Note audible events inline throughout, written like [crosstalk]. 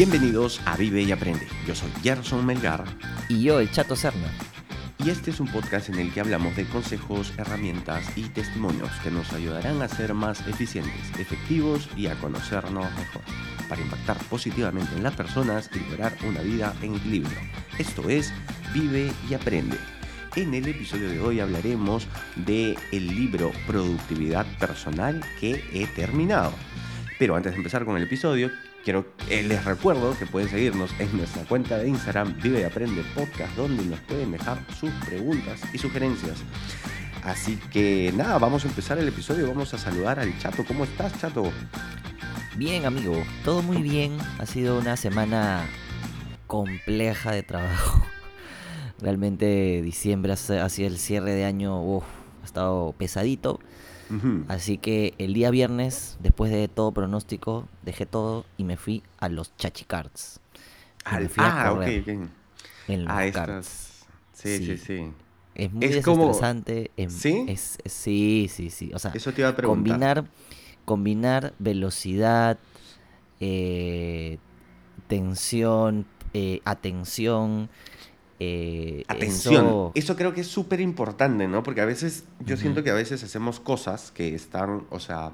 Bienvenidos a Vive y Aprende. Yo soy Gerson Melgar. Y yo, el Chato Serna. Y este es un podcast en el que hablamos de consejos, herramientas y testimonios que nos ayudarán a ser más eficientes, efectivos y a conocernos mejor, para impactar positivamente en las personas y lograr una vida en equilibrio. Esto es Vive y Aprende. En el episodio de hoy hablaremos de el libro Productividad Personal que he terminado. Pero antes de empezar con el episodio, quiero eh, les recuerdo que pueden seguirnos en nuestra cuenta de Instagram Vive y Aprende Podcast, donde nos pueden dejar sus preguntas y sugerencias. Así que nada, vamos a empezar el episodio. Vamos a saludar al Chato. ¿Cómo estás, Chato? Bien, amigo. Todo muy bien. Ha sido una semana compleja de trabajo. [laughs] Realmente diciembre ha sido el cierre de año. Uf, ha estado pesadito. Así que el día viernes, después de todo pronóstico, dejé todo y me fui a los chachicards. Al, ah, ok, En los ah, Sí, sí, sí, Es muy desestresante. ¿Sí? sí, sí, sí. O sea, Eso te iba a Combinar, combinar velocidad, eh, tensión, eh, atención, eh, Atención, eso... creo que es súper importante, ¿no? Porque a veces, yo siento que a veces hacemos cosas que están, o sea,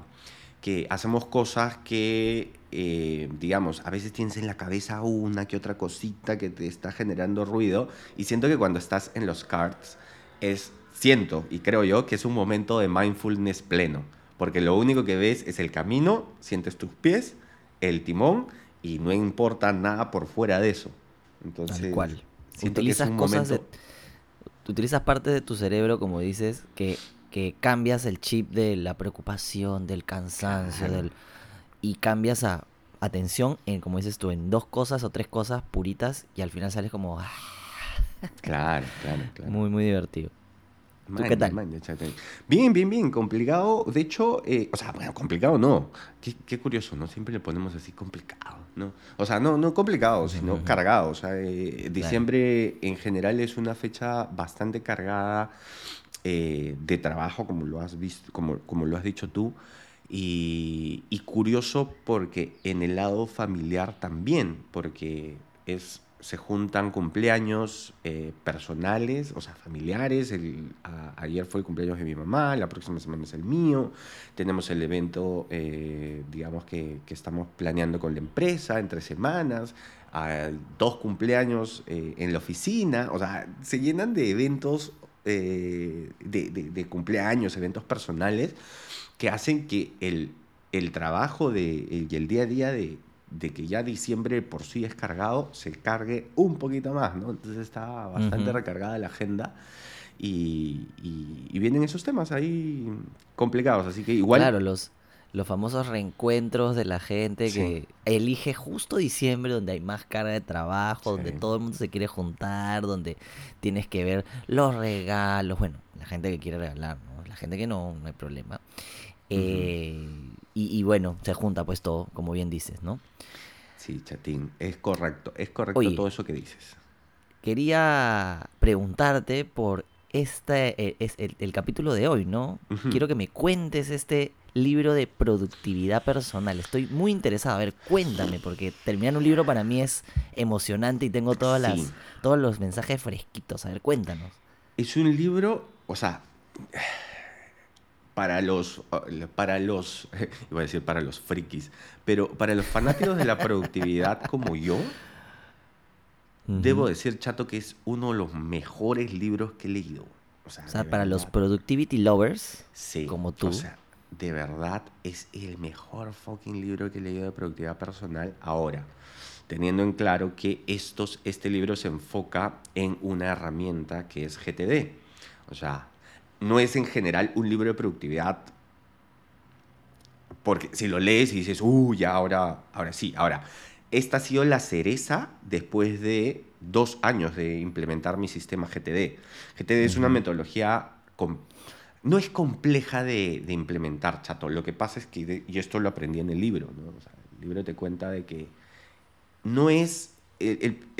que hacemos cosas que, eh, digamos, a veces tienes en la cabeza una que otra cosita que te está generando ruido y siento que cuando estás en los cards es, siento y creo yo que es un momento de mindfulness pleno, porque lo único que ves es el camino, sientes tus pies, el timón y no importa nada por fuera de eso. Entonces, Tal cual utilizas cosas de, utilizas partes de tu cerebro, como dices, que, que cambias el chip de la preocupación, del cansancio, del y cambias a atención en, como dices tú, en dos cosas o tres cosas puritas y al final sales como... Ah. Claro, claro, claro. Muy, muy divertido qué tal? bien, bien, bien. Complicado. De hecho, eh, o sea, bueno, complicado no. Qué, curioso, ¿no? Siempre le ponemos así complicado, ¿no? O sea, no, no complicado, sino cargado. O sea, eh, diciembre en general es una fecha bastante cargada eh, de trabajo, como lo has visto, como, como lo has dicho tú. Y, y curioso porque en el lado familiar también, porque es se juntan cumpleaños eh, personales, o sea, familiares. El, ayer fue el cumpleaños de mi mamá, la próxima semana es el mío. Tenemos el evento, eh, digamos, que, que, estamos planeando con la empresa entre semanas. dos cumpleaños eh, en la oficina. O sea, se llenan de eventos de, de, de, cumpleaños, eventos personales, que hacen que el, el trabajo de, y el día a día de, de que ya diciembre por sí es cargado, se cargue un poquito más, ¿no? Entonces está bastante recargada la agenda y, y, vienen esos temas ahí complicados, así que igual... Claro, los, los famosos reencuentros de la gente que elige justo diciembre donde hay más carga de trabajo, donde todo el mundo se quiere juntar, donde tienes que ver los regalos, bueno, la gente que quiere regalar, ¿no? la gente que no, no hay problema. Eh, y, bueno, se junta pues todo, como bien dices, ¿no? Sí, chatín, es correcto, es correcto todo eso que dices. Quería preguntarte por este, es el, capítulo de hoy, ¿no? Quiero que me cuentes este libro de productividad personal. Estoy muy interesado. A ver, cuéntame, porque terminar un libro para mí es emocionante y tengo todas las, todos los mensajes fresquitos. A ver, cuéntanos. Es un libro, o sea, para los, para los, [laughs] iba a decir para los frikis, pero para los fanáticos de la [laughs] productividad como yo, debo decir, Chato, que es uno de los mejores libros que he leído. O sea, para los productivity lovers, como tú. O sea, de verdad es el mejor fucking libro que he leído de productividad personal ahora. Teniendo en claro que estos, este libro se enfoca en una herramienta que es GTD. O sea, no es en general un libro de productividad. Porque si lo lees y dices, uy, ya ahora, ahora sí, ahora. Esta ha sido la cereza después de dos años de implementar mi sistema GTD. GTD es una metodología, no es compleja de, implementar, chato. Lo que pasa es que, y esto lo aprendí en el libro, ¿no? el libro te cuenta de que no es,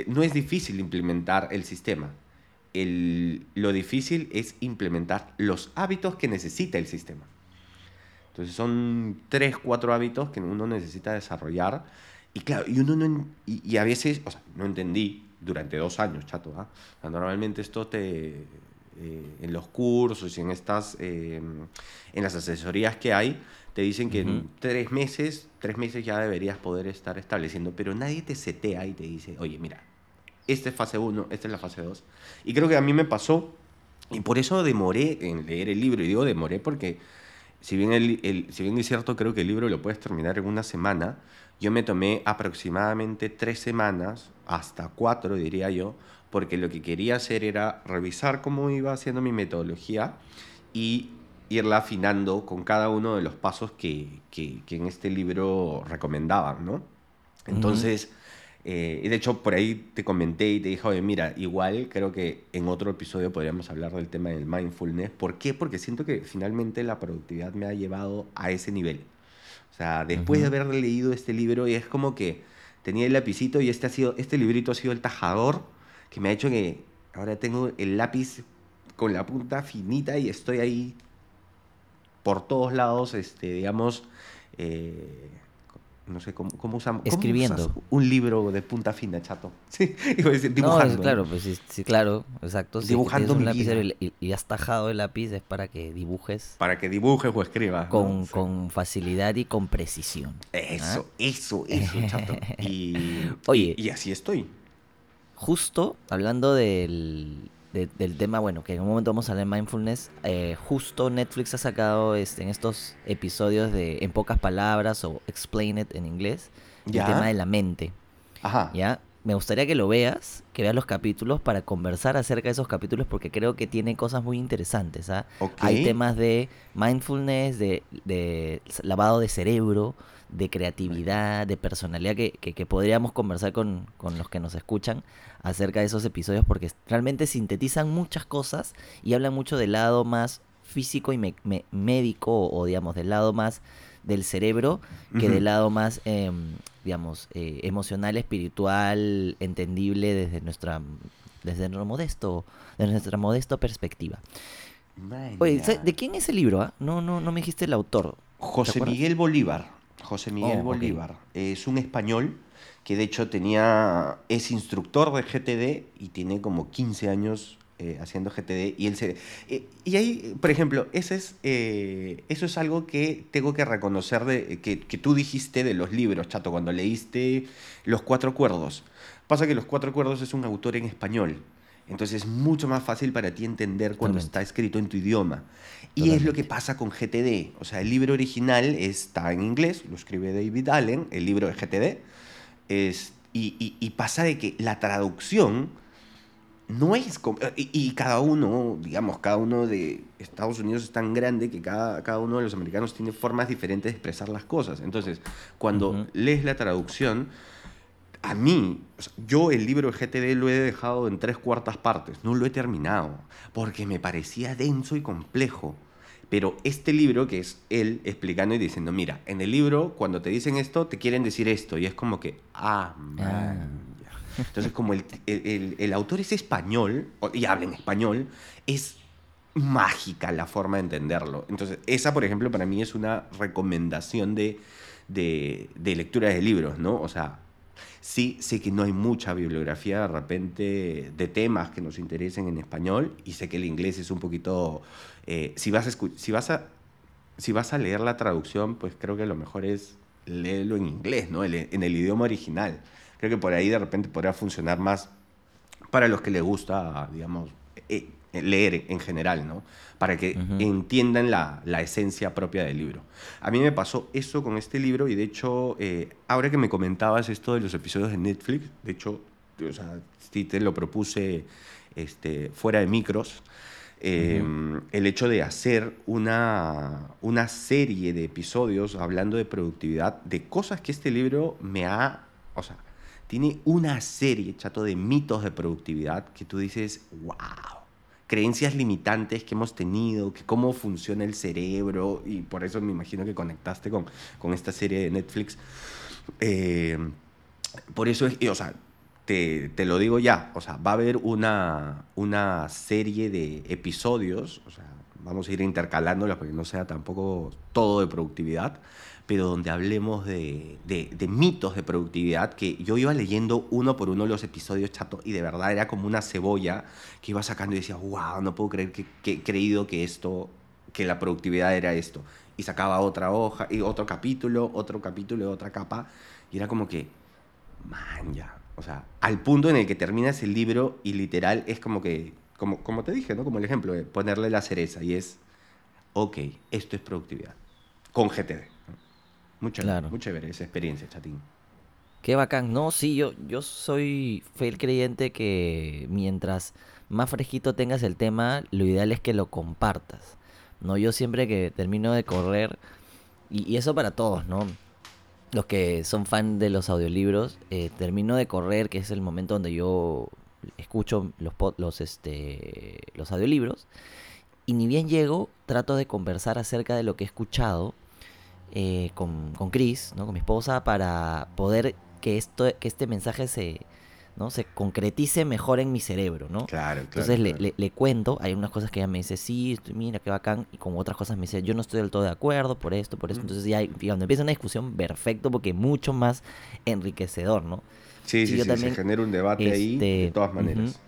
no es difícil implementar el sistema lo difícil es implementar los hábitos que necesita el sistema. Entonces son tres, cuatro hábitos que uno necesita desarrollar Y claro, y uno no, y, a veces, o sea, no entendí durante dos años, chato, ¿ah? Normalmente esto te, eh, en los cursos y en estas, eh, en las asesorías que hay, te dicen que en tres meses, tres meses ya deberías poder estar estableciendo, pero nadie te setea y te dice, oye, mira, esta es fase 1, esta es la fase 2. Y creo que a mí me pasó, y por eso demoré en leer el libro, y digo demoré porque si bien, el, si bien es cierto, creo que el libro lo puedes terminar en una semana, yo me tomé aproximadamente tres semanas, hasta cuatro diría yo, porque lo que quería hacer era revisar cómo iba haciendo mi metodología y irla afinando con cada uno de los pasos que, que, en este libro recomendaban, ¿no? Entonces, eh, de hecho, por ahí te comenté y te dije, oye, mira, igual creo que en otro episodio podríamos hablar del tema del mindfulness. ¿Por qué? Porque siento que finalmente la productividad me ha llevado a ese nivel. O sea, después de haber leído este libro, y es como que tenía el lapicito y este, ha sido, este librito ha sido el tajador que me ha hecho que ahora tengo el lápiz con la punta finita y estoy ahí por todos lados, este, digamos, eh, no sé cómo, cómo usamos. Escribiendo. un libro de punta fina, chato. [laughs] Sí, dibujando. No, claro, pues sí, claro, exacto. dibujando un y, has tajado el lápiz es para que dibujes. Para que dibujes o escribas. Con, con facilidad y con precisión. Eso, ¿ah? eso, eso, chato. [laughs] Y, Oye, y así estoy justo hablando del, del tema, bueno, que en un momento vamos a hablar de mindfulness, eh, justo Netflix ha sacado este, en estos episodios de En pocas palabras o Explain It en inglés, el tema de la mente. Ajá. ¿Ya? Me gustaría que lo veas, que veas los capítulos para conversar acerca de esos capítulos porque creo que tiene cosas muy interesantes. ¿ah? Hay temas de mindfulness, de, de lavado de cerebro, de creatividad, de personalidad que, que, podríamos conversar con, con, los que nos escuchan acerca de esos episodios porque realmente sintetizan muchas cosas y hablan mucho del lado más físico y médico o, digamos del lado más del cerebro que del lado más em, digamos eh, emocional espiritual entendible desde nuestra desde nuestro modesto desde nuestra modesto perspectiva Oye, ¿de quién es el libro? Ah? No, no, no me dijiste el autor. José Miguel Bolívar. José Miguel oh, Bolívar. Es un español que de hecho tenía, es instructor de GTD y tiene como 15 años eh, haciendo GTD y él se... Eh, y ahí, por ejemplo, ese es, eh, eso es algo que tengo que reconocer de, que, que, tú dijiste de los libros, Chato, cuando leíste Los Cuatro Cuerdos. Pasa que Los Cuatro Cuerdos es un autor en español. Entonces es mucho más fácil para ti entender cuando está escrito en tu idioma. Y es lo que pasa con GTD. O sea, el libro original está en inglés, lo escribe David Allen, el libro de GTD. Es, y, pasa de que la traducción no es... Y, y, cada uno, digamos, cada uno de Estados Unidos es tan grande que cada, cada uno de los americanos tiene formas diferentes de expresar las cosas. Entonces, cuando lees la traducción a mí, yo el libro de GTD lo he dejado en tres cuartas partes, no lo he terminado, porque me parecía denso y complejo. Pero este libro, que es él explicando y diciendo, mira, en el libro, cuando te dicen esto, te quieren decir esto, y es como que, ah, man. Ah. Entonces, como el, el, el, autor es español, y habla en español, es mágica la forma de entenderlo. Entonces, esa, por ejemplo, para mí es una recomendación de, de, de lectura de libros, ¿no? O sea, Sí, sé que no hay mucha bibliografía de repente de temas que nos interesen en español y sé que el inglés es un poquito... Eh, si, vas a si, vas a, si vas a leer la traducción, pues creo que lo mejor es leerlo en inglés, ¿no? en el idioma original. Creo que por ahí de repente podría funcionar más para los que les gusta, digamos, eh, leer en general, ¿no? Para que entiendan la, la, esencia propia del libro. A mí me pasó eso con este libro y de hecho, eh, ahora que me comentabas esto de los episodios de Netflix, de hecho, o sea, sí te lo propuse este, fuera de micros, em, el hecho de hacer una, una serie de episodios hablando de productividad, de cosas que este libro me ha, o sea, tiene una serie, chato, de mitos de productividad que tú dices, wow creencias limitantes que hemos tenido, que cómo funciona el cerebro, y por eso me imagino que conectaste con, con esta serie de Netflix. Eh, por eso es, o sea, te, te, lo digo ya, o sea, va a haber una, una serie de episodios, o sea, vamos a ir intercalándolas porque no sea tampoco todo de productividad, pero donde hablemos de, de, mitos de productividad, que yo iba leyendo uno por uno los episodios chato y de verdad era como una cebolla que iba sacando y decía, wow, no puedo creer que, que he creído que esto, que la productividad era esto. Y sacaba otra hoja, y otro capítulo, otro capítulo, otra capa, y era como que, man, ya. O sea, al punto en el que terminas el libro y literal es como que, como, como te dije, ¿no? Como el ejemplo de ponerle la cereza y es, ok, esto es productividad, con GTD. Mucha, claro. mucha esa experiencia, chatín. Qué bacán. No, sí, yo, yo soy fiel creyente que mientras más fresquito tengas el tema, lo ideal es que lo compartas. No, yo siempre que termino de correr, y, y eso para todos, ¿no? Los que son fan de los audiolibros, eh, termino de correr, que es el momento donde yo escucho los, los, este, los audiolibros, y ni bien llego, trato de conversar acerca de lo que he escuchado eh, con, con Chris, ¿no? con mi esposa, para poder que, esto, que este mensaje se, ¿no? se concretice mejor en mi cerebro. ¿no? Claro, claro. Entonces Le, le, cuento, hay unas cosas que ella me dice, sí, mira, qué bacán, y con otras cosas me dice, yo no estoy del todo de acuerdo por esto, por esto. Entonces ya cuando empieza una discusión, perfecto, porque mucho más enriquecedor, ¿no? Sí, sí, sí, se genera un debate ahí de este, todas maneras.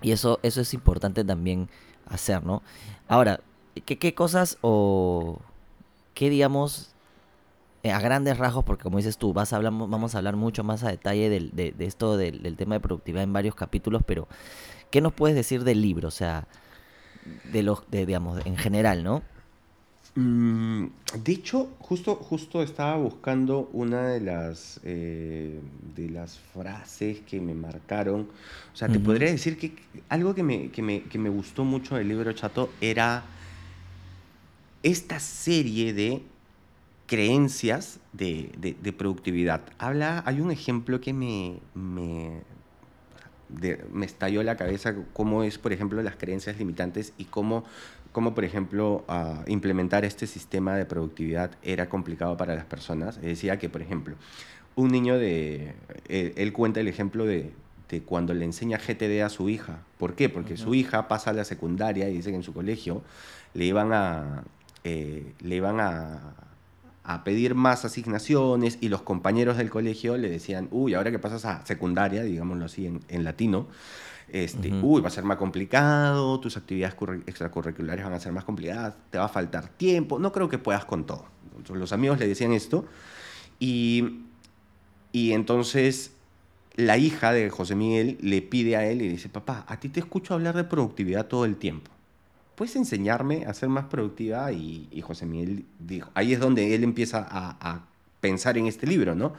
Y eso, eso es importante también hacer, ¿no? Ahora, ¿qué, qué cosas o qué, digamos, eh, a grandes rasgos, porque como dices tú, vas a hablar, vamos a hablar mucho más a detalle del, de, esto del, tema de productividad en varios capítulos, pero ¿qué nos puedes decir del libro? O sea, de los, de, digamos, en general, ¿no? Mm, de hecho, justo, justo estaba buscando una de las, eh, de las frases que me marcaron. O sea, te podría decir que algo que me, que me, que me gustó mucho del libro Chato era esta serie de creencias de, de, productividad. Habla, hay un ejemplo que me, me, me estalló la cabeza, cómo es, por ejemplo, las creencias limitantes y cómo, cómo por ejemplo, implementar este sistema de productividad era complicado para las personas. Decía que, por ejemplo, un niño de... Él, cuenta el ejemplo de, de, cuando le enseña GTD a su hija. ¿Por qué? Porque su hija pasa a la secundaria y dice que en su colegio le iban a, eh, le iban a, a, pedir más asignaciones y los compañeros del colegio le decían, uy, ahora que pasas a secundaria, digámoslo así en, en latino, este, uy, va a ser más complicado, tus actividades extracurriculares van a ser más complicadas, te va a faltar tiempo, no creo que puedas con todo. Entonces, los amigos le decían esto y, y entonces la hija de José Miguel le pide a él y dice, papá, a ti te escucho hablar de productividad todo el tiempo. ¿Puedes enseñarme a ser más productiva? Y, José Miguel dijo, ahí es donde él empieza a, pensar en este libro, ¿no?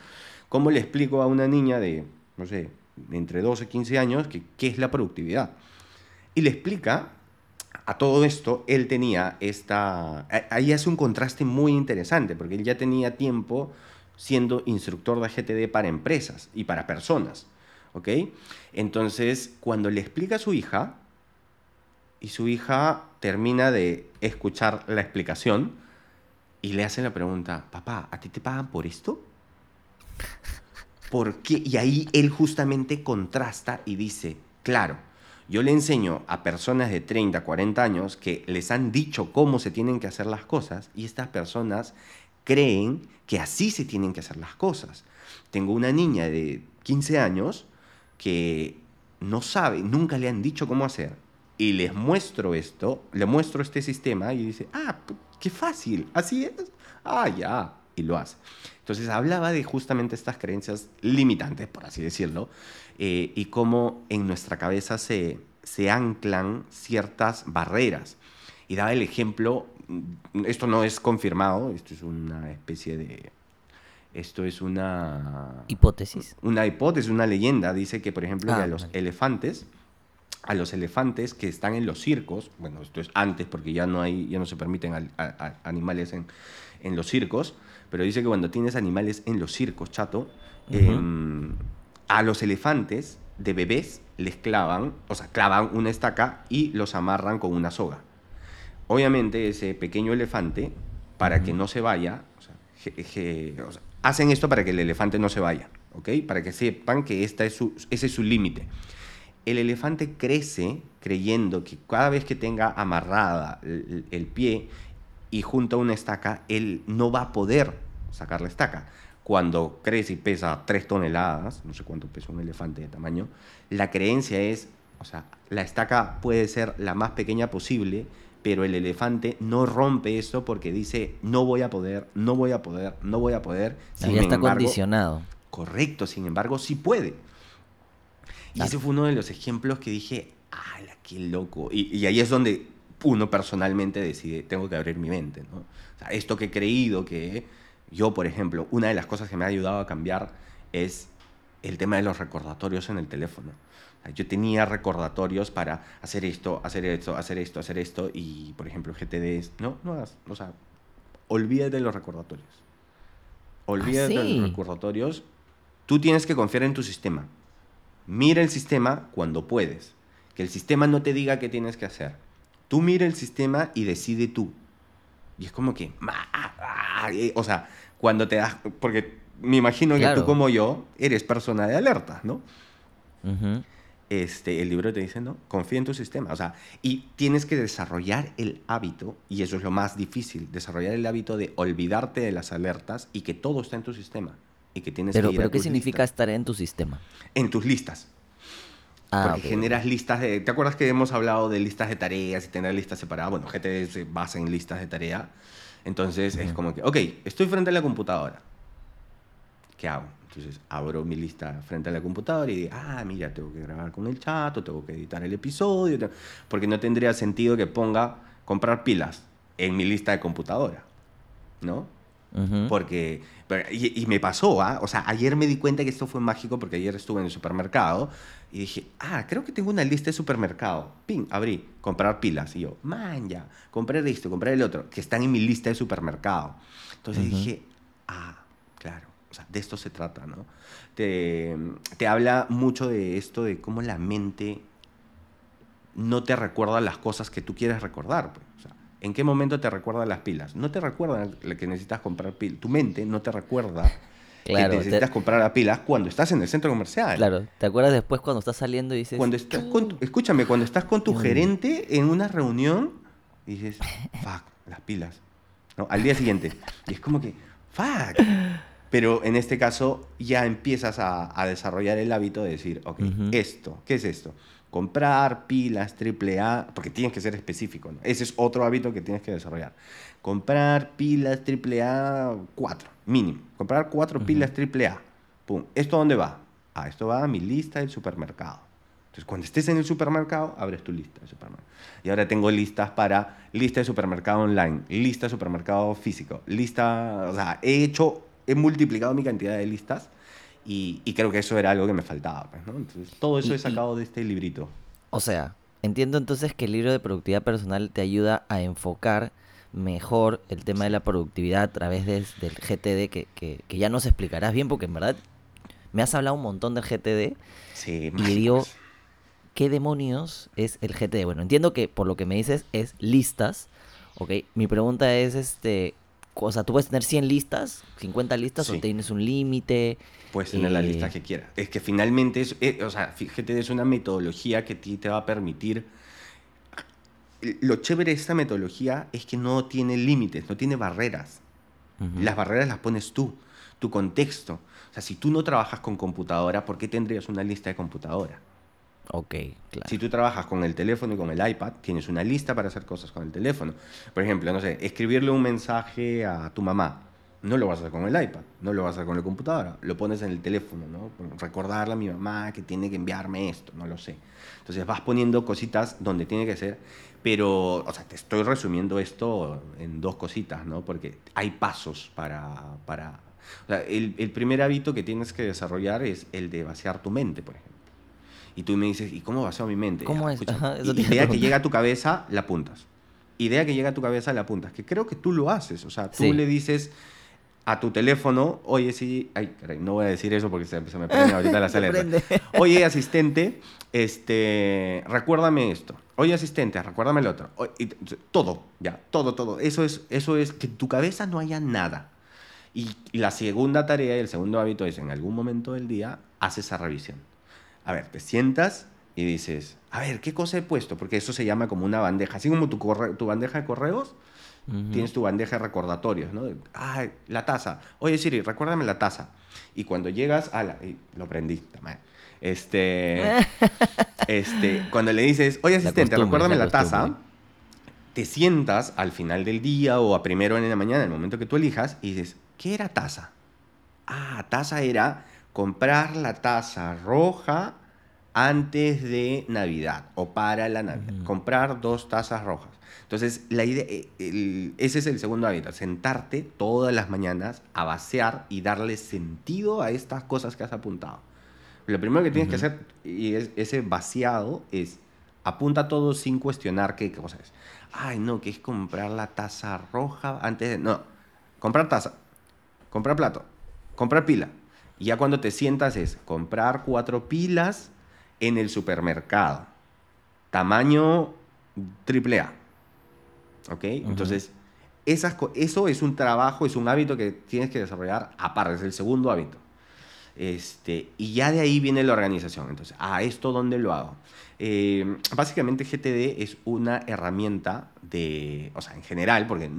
¿Cómo le explico a una niña de, no sé, entre 12 y 15 años que, qué es la productividad? Y le explica, a todo esto, él tenía esta, ahí hace un contraste muy interesante, porque él ya tenía tiempo siendo instructor de GTD para empresas y para personas, ¿ok? Entonces, cuando le explica a su hija, y su hija termina de escuchar la explicación y le hace la pregunta, papá, ¿a ti te pagan por esto? ¿Por qué? Y ahí él justamente contrasta y dice, claro, yo le enseño a personas de 30, 40 años que les han dicho cómo se tienen que hacer las cosas y estas personas creen que así se tienen que hacer las cosas. Tengo una niña de 15 años que no sabe, nunca le han dicho cómo hacer y les muestro esto, le muestro este sistema y dice, ah, qué fácil, así es, ah, ya, y lo hace. Entonces hablaba de justamente estas creencias limitantes, por así decirlo, eh, y cómo en nuestra cabeza se, se anclan ciertas barreras. Y daba el ejemplo, mm, esto no es confirmado, esto es una especie de... Esto es una... Hipótesis. Una hipótesis, una leyenda. Dice que, por ejemplo, ah, los elefantes a los elefantes que están en los circos, bueno, esto es antes porque ya no, hay, ya no se permiten animales en, en, los circos, pero dice que cuando tienes animales en los circos, chato, em, a los elefantes de bebés les clavan, o sea, clavan una estaca y los amarran con una soga. Obviamente ese pequeño elefante, para que no se vaya, o sea, hacen esto para que el elefante no se vaya, ¿ok? Para que sepan que esta es su, ese es su límite el elefante crece creyendo que cada vez que tenga amarrada el, el pie y junto a una estaca, él no va a poder sacar la estaca. Cuando crece y pesa 3 toneladas, no sé cuánto pesa un elefante de tamaño, la creencia es, o sea, la estaca puede ser la más pequeña posible, pero el elefante no rompe eso porque dice, no voy a poder, no voy a poder, no voy a poder. ya está condicionado. Correcto, sin embargo, sí puede. Y ese fue uno de los ejemplos que dije, ¡ay, qué loco! Y, ahí es donde uno personalmente decide, tengo que abrir mi mente, ¿no? O sea, esto que he creído que yo, por ejemplo, una de las cosas que me ha ayudado a cambiar es el tema de los recordatorios en el teléfono. Yo tenía recordatorios para hacer esto, hacer esto, hacer esto, hacer esto, y por ejemplo, GTD no, no hagas, o sea, olvídate de los recordatorios. Olvídate de los ah, recordatorios. Tú tienes que confiar en tu sistema. Mira el sistema cuando puedes. Que el sistema no te diga qué tienes que hacer. Tú mira el sistema y decide tú. Y es como que, eh, o sea, cuando te das, porque me imagino que tú como yo eres persona de alerta, ¿no? este, el libro te dice, no, confía en tu sistema. O sea, y tienes que desarrollar el hábito, y eso es lo más difícil, desarrollar el hábito de olvidarte de las alertas y que todo está en tu sistema. Y que tienes pero, que pero ¿qué significa estar en tu sistema? En tus listas. Ah, Porque generas listas de... ¿Te acuerdas que hemos hablado de listas de tareas y tener listas separadas? Bueno, GTD se basa en listas de tarea. Entonces es como que, ok, estoy frente a la computadora. ¿Qué hago? Entonces abro mi lista frente a la computadora y digo, ah, mira, tengo que grabar con el chat, o tengo que editar el episodio, porque no tendría sentido que ponga comprar pilas en mi lista de computadora, ¿no? Porque, y, me pasó, ¿ah? o sea, ayer me di cuenta que esto fue mágico porque ayer estuve en el supermercado y dije, ah, creo que tengo una lista de supermercado. Ping, abrí, comprar pilas. Y yo, man, ya, compré esto, compré el otro, que están en mi lista de supermercado. Entonces dije, ah, claro de esto se trata, ¿no? Te, te habla mucho de esto, de cómo la mente no te recuerda las cosas que tú quieres recordar. Pues. O sea, ¿En qué momento te recuerda las pilas? No te recuerda que necesitas comprar pilas. Tu mente no te recuerda que [laughs] necesitas comprar las pilas cuando estás en el centro comercial. Claro, ¿te acuerdas después cuando estás saliendo y dices... Cuando estás con escúchame, cuando estás con tu mm. gerente en una reunión y dices, fuck, las pilas. ¿No? Al día siguiente. Y es como que, fuck. Pero en este caso ya empiezas a, desarrollar el hábito de decir, ok, esto, ¿qué es esto? Comprar pilas AAA, porque tienes que ser específico, ¿no? Ese es otro hábito que tienes que desarrollar. Comprar pilas AAA 4, mínimo. Comprar cuatro pilas AAA. Pum. ¿Esto dónde va? Ah, esto va a mi lista del supermercado. Entonces, cuando estés en el supermercado, abres tu lista de supermercado. Y ahora tengo listas para lista de supermercado online, lista de supermercado físico, lista, o sea, he hecho he multiplicado mi cantidad de listas y, creo que eso era algo que me faltaba. Pues, entonces, todo eso he sacado de este librito. O sea, entiendo entonces que el libro de productividad personal te ayuda a enfocar mejor el tema de la productividad a través del GTD, que, que, ya nos explicarás bien, porque en verdad me has hablado un montón del GTD. Sí, y digo, ¿qué demonios es el GTD? Bueno, entiendo que por lo que me dices es listas, ¿ok? Mi pregunta es, este, o sea, tú puedes tener 100 listas, 50 listas, o tienes un límite. Puedes tener la lista eh, que quieras. Es que finalmente, es, eh, o sea, fíjate, es una metodología que ti te va a permitir. Lo chévere de esta metodología es que no tiene límites, no tiene barreras. Las barreras las pones tú, tu contexto. O sea, si tú no trabajas con computadora, ¿por qué tendrías una lista de computadora? Ok, claro. Si tú trabajas con el teléfono y con el iPad, tienes una lista para hacer cosas con el teléfono. Por ejemplo, no sé, escribirle un mensaje a tu mamá. No lo vas a hacer con el iPad, no lo vas a hacer con la computadora, lo pones en el teléfono, ¿no? Recordarle a mi mamá que tiene que enviarme esto, no lo sé. Entonces vas poniendo cositas donde tiene que ser, pero, o sea, te estoy resumiendo esto en dos cositas, ¿no? Porque hay pasos para... para o sea, el, el primer hábito que tienes que desarrollar es el de vaciar tu mente, por ejemplo y tú me dices, ¿y cómo baseo mi mente? ¿Cómo es? idea que llega a tu cabeza, la apuntas. Idea que llega a tu cabeza, la apuntas. Que creo que tú lo haces. O sea, tú le dices a tu teléfono, oye, sí, ay, no voy a decir eso porque se, me prende ahorita la [laughs] alertas. [laughs] Oye, asistente, este, recuérdame esto. Oye, asistente, recuérdame el otro. todo, ya, todo, todo. Eso es, eso es que en tu cabeza no haya nada. Y, y la segunda tarea y el segundo hábito es en algún momento del día, haces esa revisión a ver, te sientas y dices, a ver, ¿qué cosa he puesto? Porque eso se llama como una bandeja. Así como tu, tu bandeja de correos, tienes tu bandeja de recordatorios, ¿no? Ah, la taza. Oye, Siri, recuérdame la taza. Y cuando llegas a la... lo prendí, Este, [laughs] este, cuando le dices, oye, asistente, recuérdame la, taza, te sientas al final del día o a primero en la mañana, en el momento que tú elijas, y dices, ¿qué era taza? Ah, taza era comprar la taza roja antes de Navidad o para la Navidad. Comprar dos tazas rojas. Entonces, la idea, eh, ese es el segundo hábito, sentarte todas las mañanas a vaciar y darle sentido a estas cosas que has apuntado. Lo primero que tienes que hacer, y es, ese vaciado, es apunta todo sin cuestionar qué cosa es. Ay, no, que es comprar la taza roja antes de... No, comprar taza, comprar plato, comprar pila. Y ya cuando te sientas es comprar cuatro pilas en el supermercado. Tamaño AAA. ¿Ok? Entonces, esas, eso es un trabajo, es un hábito que tienes que desarrollar aparte, es el segundo hábito. Este, y ya de ahí viene la organización. Entonces, ¿a esto dónde lo hago? Eh, básicamente GTD es una herramienta de, o sea, en general, porque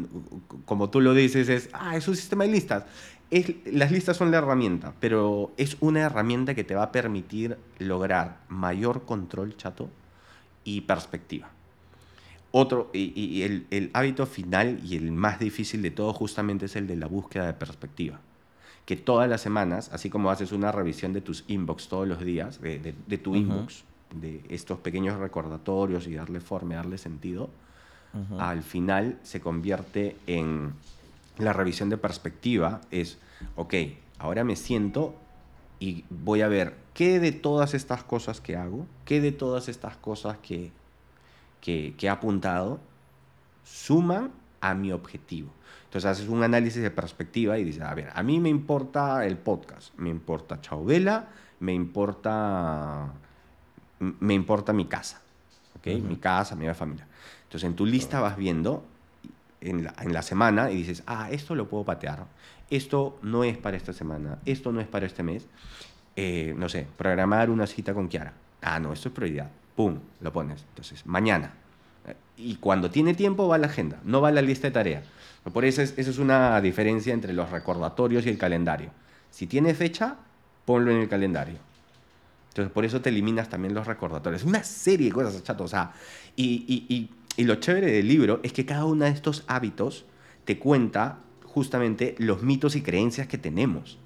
como tú lo dices, es, ah, es un sistema de listas las listas son la herramienta, pero es una herramienta que te va a permitir lograr mayor control chato y perspectiva. Otro, y, el, hábito final y el más difícil de todo justamente es el de la búsqueda de perspectiva. Que todas las semanas, así como haces una revisión de tus inbox todos los días, de, tu inbox, de estos pequeños recordatorios y darle forma, darle sentido, al final se convierte en la revisión de perspectiva es, ok, ahora me siento y voy a ver qué de todas estas cosas que hago, qué de todas estas cosas que, que, he apuntado suman a mi objetivo. Entonces haces un análisis de perspectiva y dices, a ver, a mí me importa el podcast, me importa Chauvela, me importa, me importa mi casa, ¿ok? Mi casa, mi familia. Entonces en tu lista vas viendo en la, en la, semana y dices, ah, esto lo puedo patear, esto no es para esta semana, esto no es para este mes, eh, no sé, programar una cita con Kiara. Ah, no, esto es prioridad. Pum, lo pones. Entonces, mañana. Y cuando tiene tiempo va a la agenda, no va a la lista de tareas. Por eso es, eso es una diferencia entre los recordatorios y el calendario. Si tiene fecha, ponlo en el calendario. Entonces, por eso te eliminas también los recordatorios. Una serie de cosas, chato. O sea, y, y, y y lo chévere del libro es que cada uno de estos hábitos te cuenta justamente los mitos y creencias que tenemos.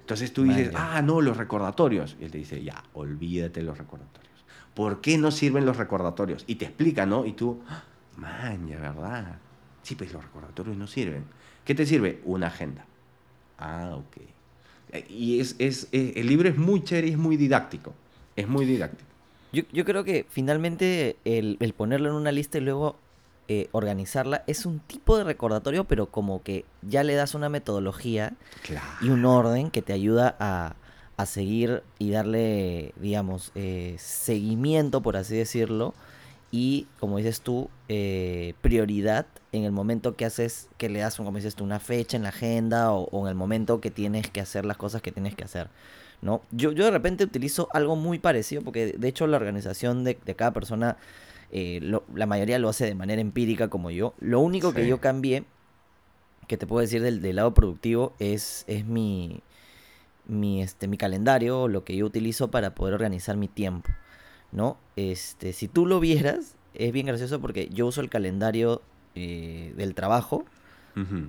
Entonces tú dices, ah, no, los recordatorios. Y él te dice, ya, olvídate de los recordatorios. ¿Por qué no sirven los recordatorios? Y te explica, ¿no? Y tú, ah, man, ya, ¿verdad? Sí, pues los recordatorios no sirven. ¿Qué te sirve? Una agenda. Ah, ok. Y es, es, es el libro es muy chévere y es muy didáctico. Es muy didáctico. Yo, yo creo que finalmente el, el, ponerlo en una lista y luego eh, organizarla es un tipo de recordatorio, pero como que ya le das una metodología y un orden que te ayuda a, a seguir y darle, digamos, eh, seguimiento, por así decirlo, y como dices tú, eh, prioridad en el momento que haces, que le das, como dices tú, una fecha en la agenda o, o en el momento que tienes que hacer las cosas que tienes que hacer. ¿No? Yo, yo de repente utilizo algo muy parecido porque de hecho la organización de, cada persona, eh, la mayoría lo hace de manera empírica como yo. Lo único que yo cambié, que te puedo decir del, lado productivo, es, es mi, mi, este, mi calendario, lo que yo utilizo para poder organizar mi tiempo, ¿no? Este, si tú lo vieras, es bien gracioso porque yo uso el calendario eh, del trabajo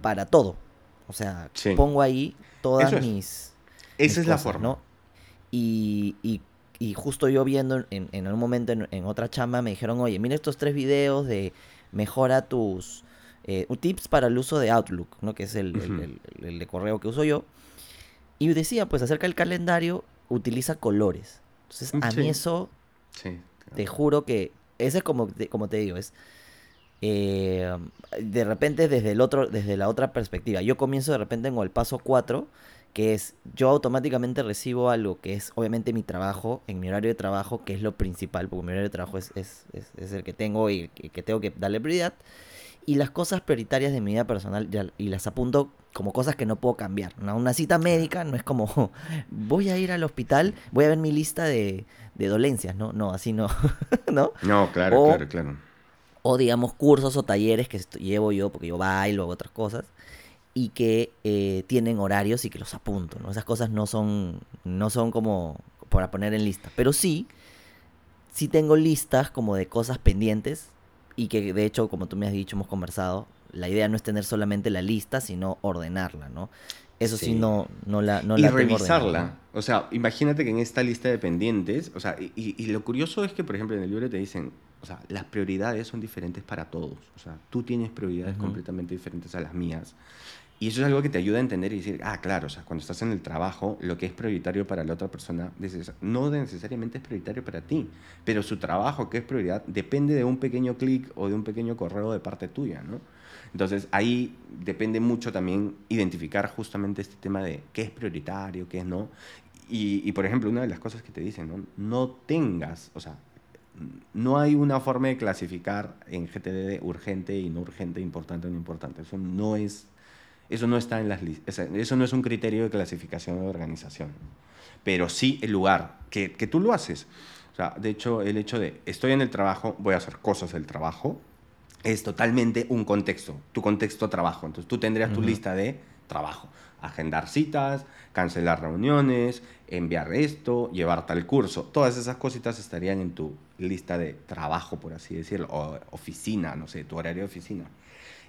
para todo. O sea, pongo ahí todas mis esa es la forma. ¿no? Y, y, y, justo yo viendo en, en un momento en, otra chamba me dijeron, oye, mira estos tres videos de mejora tus eh, tips para el uso de Outlook, ¿no? Que es el, el, de correo que uso yo. Y decía, pues acerca del calendario, utiliza colores. Entonces, a mí eso, te juro que, ese es como, como te digo, es... Eh, de repente desde el otro desde la otra perspectiva yo comienzo de repente en el paso 4 que es yo automáticamente recibo algo que es obviamente mi trabajo, en mi horario de trabajo, que es lo principal, porque mi horario de trabajo es, es, es, el que tengo y que tengo que darle prioridad. Y las cosas prioritarias de mi vida personal, y las apunto como cosas que no puedo cambiar. ¿no? Una cita médica no es como, [laughs] voy a ir al hospital, voy a ver mi lista de, de dolencias, ¿no? No, así no, [laughs] ¿no? No, claro, claro, claro. O digamos cursos o talleres que llevo yo, porque yo bailo o otras cosas, y que eh, tienen horarios y que los apunto, ¿no? Esas cosas no son, no son como para poner en lista, pero sí, sí tengo listas como de cosas pendientes y que de hecho, como tú me has dicho, hemos conversado, la idea no es tener solamente la lista, sino ordenarla, ¿no? Eso sí, no, no la, no y la revisarla. O sea, imagínate que en esta lista de pendientes, o sea, y, y, lo curioso es que, por ejemplo, en el libro te dicen, o sea, las prioridades son diferentes para todos. O sea, tú tienes prioridades completamente diferentes a las mías. Y eso es algo que te ayuda a entender y decir, ah, claro, o sea, cuando estás en el trabajo, lo que es prioritario para la otra persona no necesariamente es prioritario para ti, pero su trabajo, que es prioridad, depende de un pequeño clic o de un pequeño correo de parte tuya, ¿no? Entonces ahí depende mucho también identificar justamente este tema de qué es prioritario, qué es no. Y, por ejemplo, una de las cosas que te dicen, ¿no? No tengas, o sea, no hay una forma de clasificar en GTD urgente y no urgente, importante o no importante. Eso no es eso no está en las Eso no es un criterio de clasificación de organización. Pero sí el lugar, que, que tú lo haces. O sea, de hecho, el hecho de estoy en el trabajo, voy a hacer cosas del trabajo, es totalmente un contexto, tu contexto trabajo. Entonces tú tendrías tu lista de trabajo, agendar citas, cancelar reuniones, enviar esto, llevar tal curso. Todas esas cositas estarían en tu lista de trabajo, por así decirlo, o oficina, no sé, tu horario de oficina.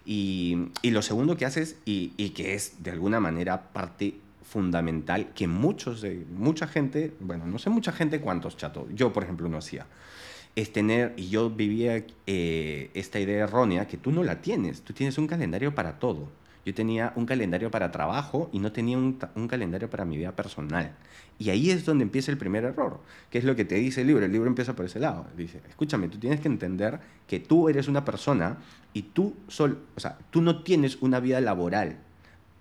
Y, y lo segundo que haces, y, y, que es de alguna manera parte fundamental, que muchos de, mucha gente, bueno, no sé mucha gente cuántos chatos, yo por ejemplo no hacía, es tener, y yo vivía eh, esta idea errónea, que tú no la tienes, tú tienes un calendario para todo. Yo tenía un calendario para trabajo y no tenía un, un, calendario para mi vida personal. Y ahí es donde empieza el primer error, que es lo que te dice el libro. El libro empieza por ese lado. Dice, escúchame, tú tienes que entender que tú eres una persona y tú, sol, o sea, tú no tienes una vida laboral.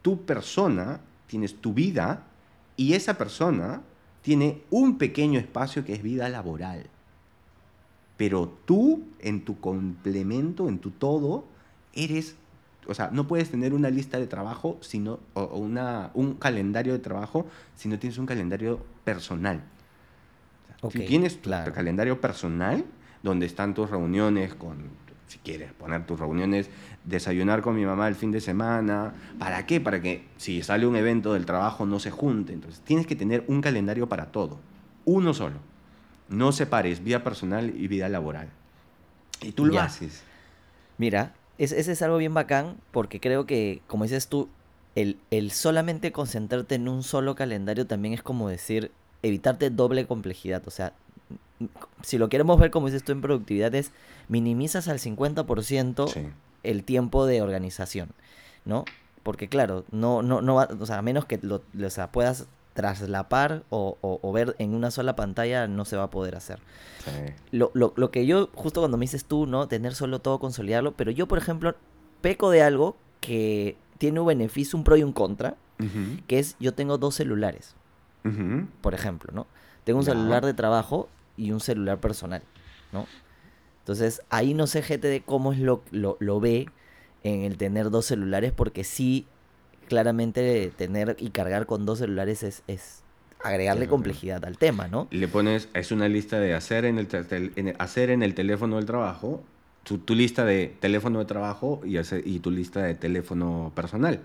Tu persona tienes tu vida y esa persona tiene un pequeño espacio que es vida laboral. Pero tú, en tu complemento, en tu todo, eres o sea, no puedes tener una lista de trabajo sino, o, una, un calendario de trabajo si no tienes un calendario personal. si tienes tu calendario personal, donde están tus reuniones con, si quieres poner tus reuniones, desayunar con mi mamá el fin de semana, ¿para qué? Para que si sale un evento del trabajo no se junte. Entonces, tienes que tener un calendario para todo, uno solo. No separes vida personal y vida laboral. Y tú lo haces. Mira, ese es algo bien bacán porque creo que, como dices tú, el, el solamente concentrarte en un solo calendario también es como decir, evitarte doble complejidad. O sea, si lo queremos ver como dices tú en productividad, es minimizas al 50% el tiempo de organización, ¿no? Porque claro, no, no, no o sea, a menos que lo, puedas traslapar o, o, ver en una sola pantalla, no se va a poder hacer. Lo, lo, lo, que yo, justo cuando me dices tú, ¿no? Tener solo todo, consolidarlo, pero yo, por ejemplo, peco de algo que tiene un beneficio, un pro y un contra, que es yo tengo dos celulares, por ejemplo, ¿no? Tengo un celular de trabajo y un celular personal, ¿no? Entonces, ahí no sé GTD cómo es lo, lo, lo ve en el tener dos celulares, porque sí, claramente tener y cargar con dos celulares es, es agregarle complejidad al tema, ¿no? Le pones, es una lista de hacer en el, hacer en el teléfono del trabajo, tu, tu, lista de teléfono de trabajo y, hacer, y tu lista de teléfono personal.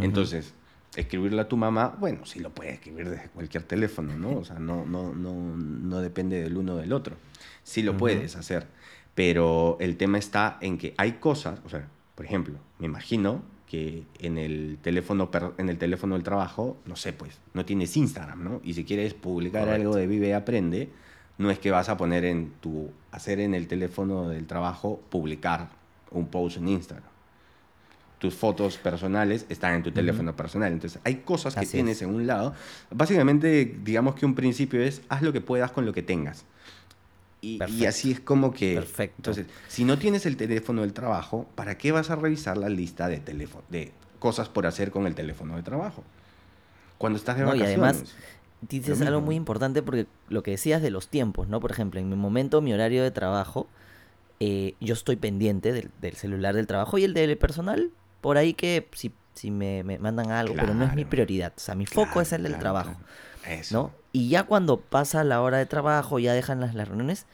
Entonces, escribirle a tu mamá, bueno, sí lo puedes escribir desde cualquier teléfono, ¿no? O sea, no, no, no, no depende del uno del otro. Sí lo puedes hacer. Pero el tema está en que hay cosas, o sea, por ejemplo, me imagino que en el teléfono en el teléfono del trabajo, no sé, pues no tienes Instagram, ¿no? Y si quieres publicar algo de Vive y Aprende, no es que vas a poner en tu hacer en el teléfono del trabajo publicar un post en Instagram. Tus fotos personales están en tu teléfono personal. Entonces, hay cosas que tienes en un lado. Básicamente, digamos que un principio es haz lo que puedas con lo que tengas. Y, así es como que... Perfecto. Entonces, si no tienes el teléfono del trabajo, ¿para qué vas a revisar la lista de, teléfono, de cosas por hacer con el teléfono de trabajo? Cuando estás de no, vacaciones. Y además, dices algo muy importante porque lo que decías de los tiempos, ¿no? Por ejemplo, en mi momento, mi horario de trabajo, eh, yo estoy pendiente del, celular del trabajo y el del personal, por ahí que si, si me, me mandan algo, pero no es mi prioridad. O sea, mi foco es el del trabajo. ¿no? Y ya cuando pasa la hora de trabajo, ya dejan las, las reuniones,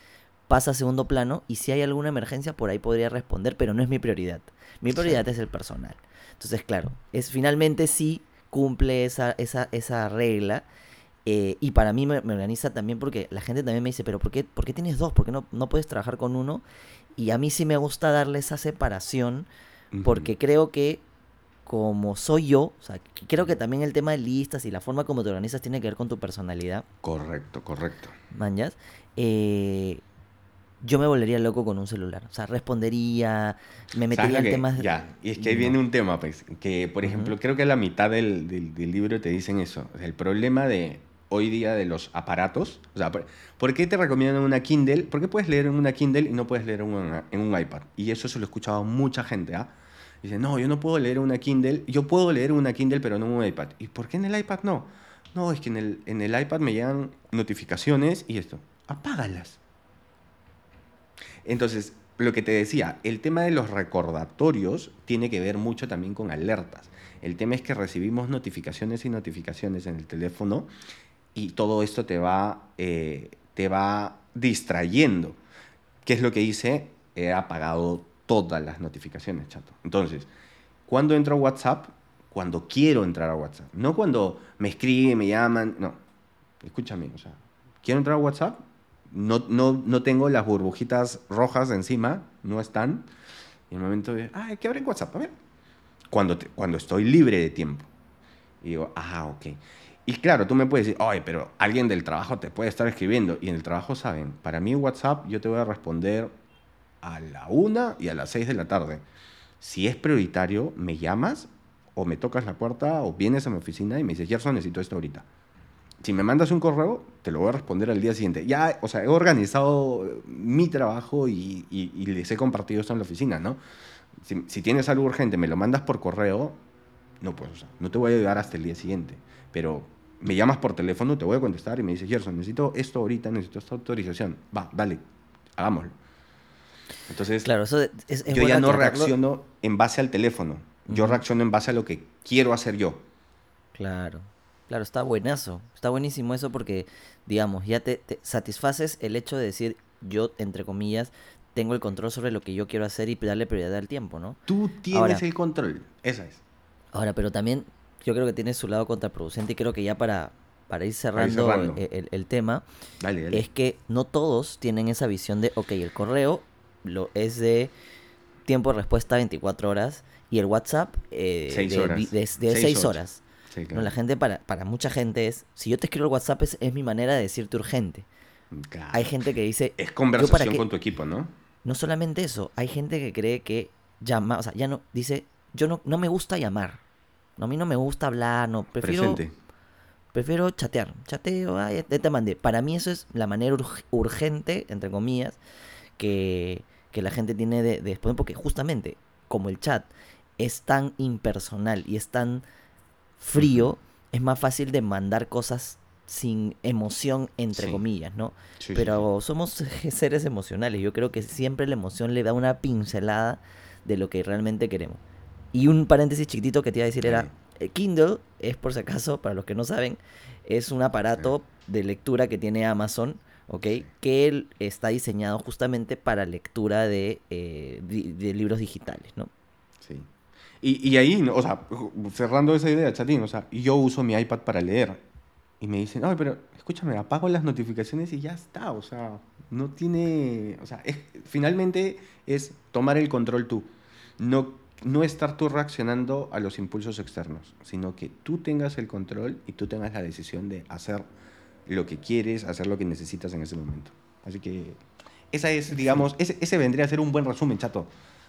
pasa a segundo plano y si hay alguna emergencia por ahí podría responder, pero no es mi prioridad. Mi prioridad es el personal. Entonces, claro, es finalmente sí cumple esa, esa, esa regla. Eh, y para mí me, organiza también porque la gente también me dice, pero ¿por qué, por qué tienes dos? ¿Por qué no, no puedes trabajar con uno? Y a mí sí me gusta darle esa separación porque creo que como soy yo, o sea, creo que también el tema de listas y la forma como te organizas tiene que ver con tu personalidad. Correcto, correcto. Mañas. Eh, yo me volvería loco con un celular. O sea, respondería, me metería en temas... Ya, y es que ahí viene un tema, pues, que por ejemplo, creo que a la mitad del, del, libro te dicen eso. el problema de hoy día de los aparatos, o sea, ¿por, qué te recomiendan una Kindle? ¿Por qué puedes leer en una Kindle y no puedes leer en, en un iPad? Y eso se lo he escuchado mucha gente, ¿ah? Dice, no, yo no puedo leer una Kindle, yo puedo leer una Kindle pero no un iPad. ¿Y por qué en el iPad no? No, es que en el, en el iPad me llegan notificaciones y esto, apágalas. Entonces, lo que te decía, el tema de los recordatorios tiene que ver mucho también con alertas. El tema es que recibimos notificaciones y notificaciones en el teléfono y todo esto te va, eh, te va distrayendo. ¿Qué es lo que hice? He apagado todas las notificaciones, chato. Entonces, cuando entro a WhatsApp? Cuando quiero entrar a WhatsApp. No cuando me escriben, me llaman. No. Escúchame, o sea, quiero entrar a WhatsApp, no, no, no tengo las burbujitas rojas encima, no están. Y el momento de, ah, ¿qué abre en WhatsApp? A ver. Cuando, cuando estoy libre de tiempo. Y digo, ah, ok. Y claro, tú me puedes decir, oye, pero alguien del trabajo te puede estar escribiendo. Y en el trabajo saben, para mí WhatsApp yo te voy a responder a la una y a las seis de la tarde. Si es prioritario, me llamas o me tocas la puerta o vienes a mi oficina y me dices, Gerson, necesito esto ahorita. Si me mandas un correo, te lo voy a responder al día siguiente. Ya, o sea, he organizado mi trabajo y, les he compartido esto en la oficina, ¿no? Si, tienes algo urgente, me lo mandas por correo, no, pues, o sea, no te voy a ayudar hasta el día siguiente. Pero me llamas por teléfono, te voy a contestar y me dices, Gerson, necesito esto ahorita, necesito esta autorización. Va, dale, hagámoslo. Entonces, claro, eso yo ya no reacciono en base al teléfono. Yo reacciono en base a lo que quiero hacer yo. Claro, claro, está buenazo. Está buenísimo eso porque, digamos, ya te, satisfaces el hecho de decir, yo, entre comillas, tengo el control sobre lo que yo quiero hacer y darle prioridad al tiempo, ¿no? Tú tienes el control, esa es. Ahora, pero también yo creo que tiene su lado contraproducente y creo que ya para, para ir cerrando, El, tema, es que no todos tienen esa visión de, ok, el correo lo, es de tiempo de respuesta 24 horas y el WhatsApp eh, de, 6 horas. no, la gente, para, para mucha gente es, si yo te escribo el WhatsApp es, mi manera de decirte urgente. Hay gente que dice... Es conversación con tu equipo, ¿no? No solamente eso, hay gente que cree que llama, o sea, ya no, dice, yo no, no me gusta llamar. a mí no me gusta hablar, no, prefiero... Prefiero chatear. Chateo, ay, te mandé. Para mí eso es la manera urgente, entre comillas, que, que la gente tiene de, de porque justamente como el chat es tan impersonal y es tan frío, es más fácil de mandar cosas sin emoción, entre comillas, ¿no? Pero somos [laughs] seres emocionales. Yo creo que siempre la emoción le da una pincelada de lo que realmente queremos. Y un paréntesis chiquitito que te iba a decir era, eh, Kindle es por si acaso, para los que no saben, es un aparato de lectura que tiene Amazon ¿ok? Que está diseñado justamente para lectura de, eh, de, libros digitales, ¿no? Sí. Y, y, ahí, o sea, cerrando esa idea, chatín, o sea, yo uso mi iPad para leer. Y me dicen, no, pero escúchame, apago las notificaciones y ya está, o sea, no tiene, o sea, finalmente es tomar el control tú. No, no estar tú reaccionando a los impulsos externos, sino que tú tengas el control y tú tengas la decisión de hacer lo que quieres, hacer lo que necesitas en ese momento. Así que esa es, digamos, ese, ese vendría a ser un buen resumen, chato,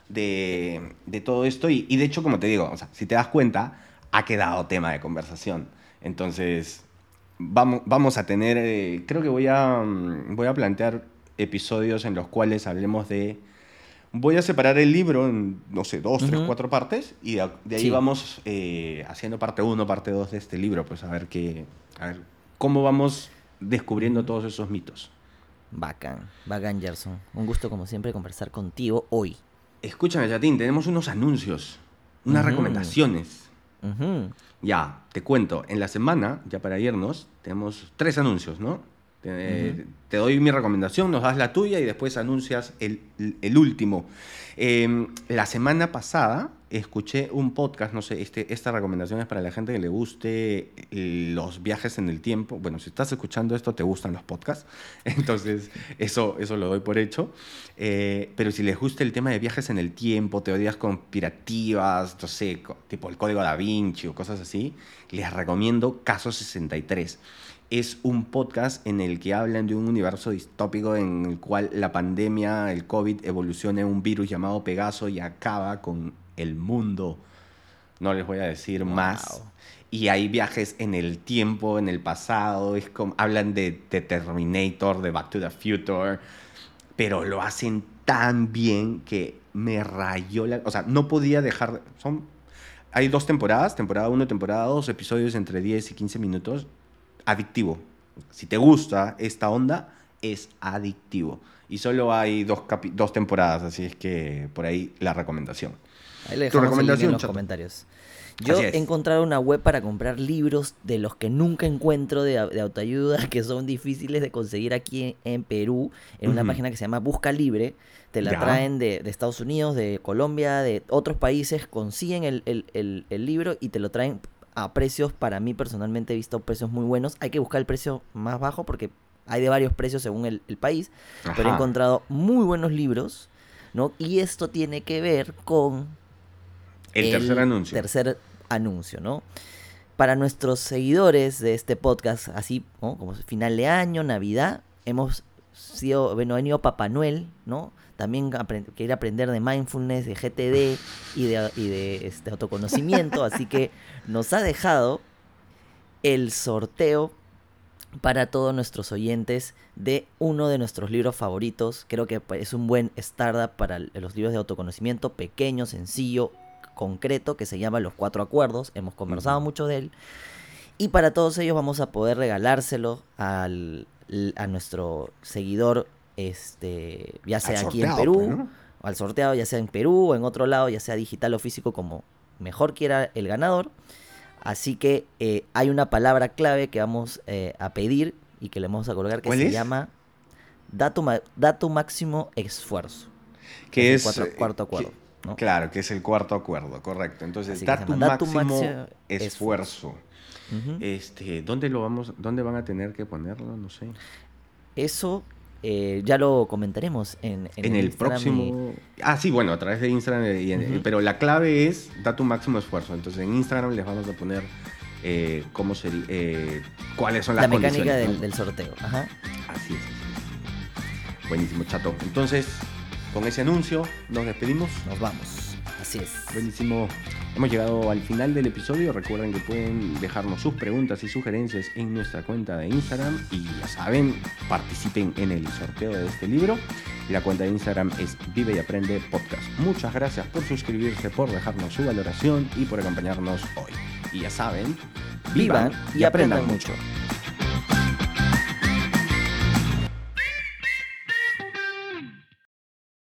de, de todo esto. Y, y, de hecho, como te digo, o sea, si te das cuenta, ha quedado tema de conversación. Entonces, vamos, vamos a tener, eh, creo que voy a, mm, voy a plantear episodios en los cuales hablemos de... Voy a separar el libro en, no sé, dos, tres, cuatro partes y de, ahí vamos eh, haciendo parte uno, parte dos de este libro, pues a ver qué, a ver cómo vamos descubriendo todos esos mitos. Bacán, bacán, Gerson. Un gusto, como siempre, conversar contigo hoy. Escúchame, Chatín, tenemos unos anuncios, unas recomendaciones. Ya, te cuento, en la semana, ya para irnos, tenemos tres anuncios, ¿no? Te, te doy mi recomendación, nos das la tuya y después anuncias el, último. Eh, la semana pasada escuché un podcast, no sé, este, esta recomendación es para la gente que le guste los viajes en el tiempo. Bueno, si estás escuchando esto, te gustan los podcasts, [laughs] entonces eso, eso lo doy por hecho. Eh, pero si les gusta el tema de viajes en el tiempo, teorías conspirativas, no sé, tipo el código da Vinci o cosas así, les recomiendo Caso 63 es un podcast en el que hablan de un universo distópico en el cual la pandemia, el COVID, evoluciona en un virus llamado Pegaso y acaba con el mundo. No les voy a decir más. Y hay viajes en el tiempo, en el pasado. Es como, hablan de, de Terminator, de Back to the Future. Pero lo hacen tan bien que me rayó la... O sea, no podía dejar... Son, hay dos temporadas, temporada 1, temporada 2, episodios entre 10 y 15 minutos adictivo. Si te gusta esta onda, es adictivo. Y solo hay dos, capi- dos temporadas, así es que por ahí la recomendación. Ahí le Tu dejamos recomendación, en los Chato. comentarios. Yo he encontrado una web para comprar libros de los que nunca encuentro de, au- de autoayuda, [laughs] que son difíciles de conseguir aquí en, en Perú, en una página que se llama Busca Libre. Te la Ya. traen de, de Estados Unidos, de Colombia, de otros países, consiguen el, el- el- el libro y te lo traen a precios, para mí personalmente he visto precios muy buenos. Hay que buscar el precio más bajo porque hay de varios precios según el, el país, pero he encontrado muy buenos libros, ¿no? Y esto tiene que ver con El tercer anuncio. tercer anuncio, ¿no? Para nuestros seguidores de este podcast, así ¿no? como final de año, Navidad, hemos sido, bueno, ha venido Papá Noel, ¿no? También quiere aprender de mindfulness, de GTD y de, y de este, autoconocimiento, así que nos ha dejado el sorteo para todos nuestros oyentes de uno de nuestros libros favoritos. Creo que pues, es un buen startup para los libros de autoconocimiento, pequeño, sencillo, concreto, que se llama Los Cuatro Acuerdos. Hemos conversado mucho de él. Y para todos ellos vamos a poder regalárselo al, a nuestro seguidor, este, ya sea Al aquí en Perú, pues, ¿no? o al sorteado, ya sea en Perú o en otro lado, ya sea digital o físico, como mejor quiera el ganador. Así que eh, hay una palabra clave que vamos eh, a pedir y que le vamos a colocar que ¿Cuál se es? llama dato, dato máximo esfuerzo. Que es... cuatro- eh, cuarto que- acuerdo. ¿no? Claro, que es el cuarto acuerdo, correcto. Entonces, Así que da se tu llama, da tu máximo máximo esfuerzo. Ujú. Este, ¿dónde lo vamos, dónde van a tener que ponerlo? No sé. Eso eh, ya lo comentaremos en, en En, el y- próximo. Ah, sí, bueno, a través de Instagram. y en- Ujú. Pero la clave es da tu máximo esfuerzo. Entonces en Instagram les vamos a poner eh, cómo sería, eh, cuáles son las la mecánica condiciones, del, ¿no? del sorteo. Ajá. Así es. así es. Buenísimo, chato. Entonces, con ese anuncio nos despedimos. Nos vamos. Así es. Buenísimo. Hemos llegado al final del episodio. Recuerden que pueden dejarnos sus preguntas y sugerencias en nuestra cuenta de Instagram. Y ya saben, participen en el sorteo de este libro. La cuenta de Instagram es Vive y Aprende Podcast. Muchas gracias por suscribirse, por dejarnos su valoración y por acompañarnos hoy. Y ya saben, Vivan y aprendan mucho.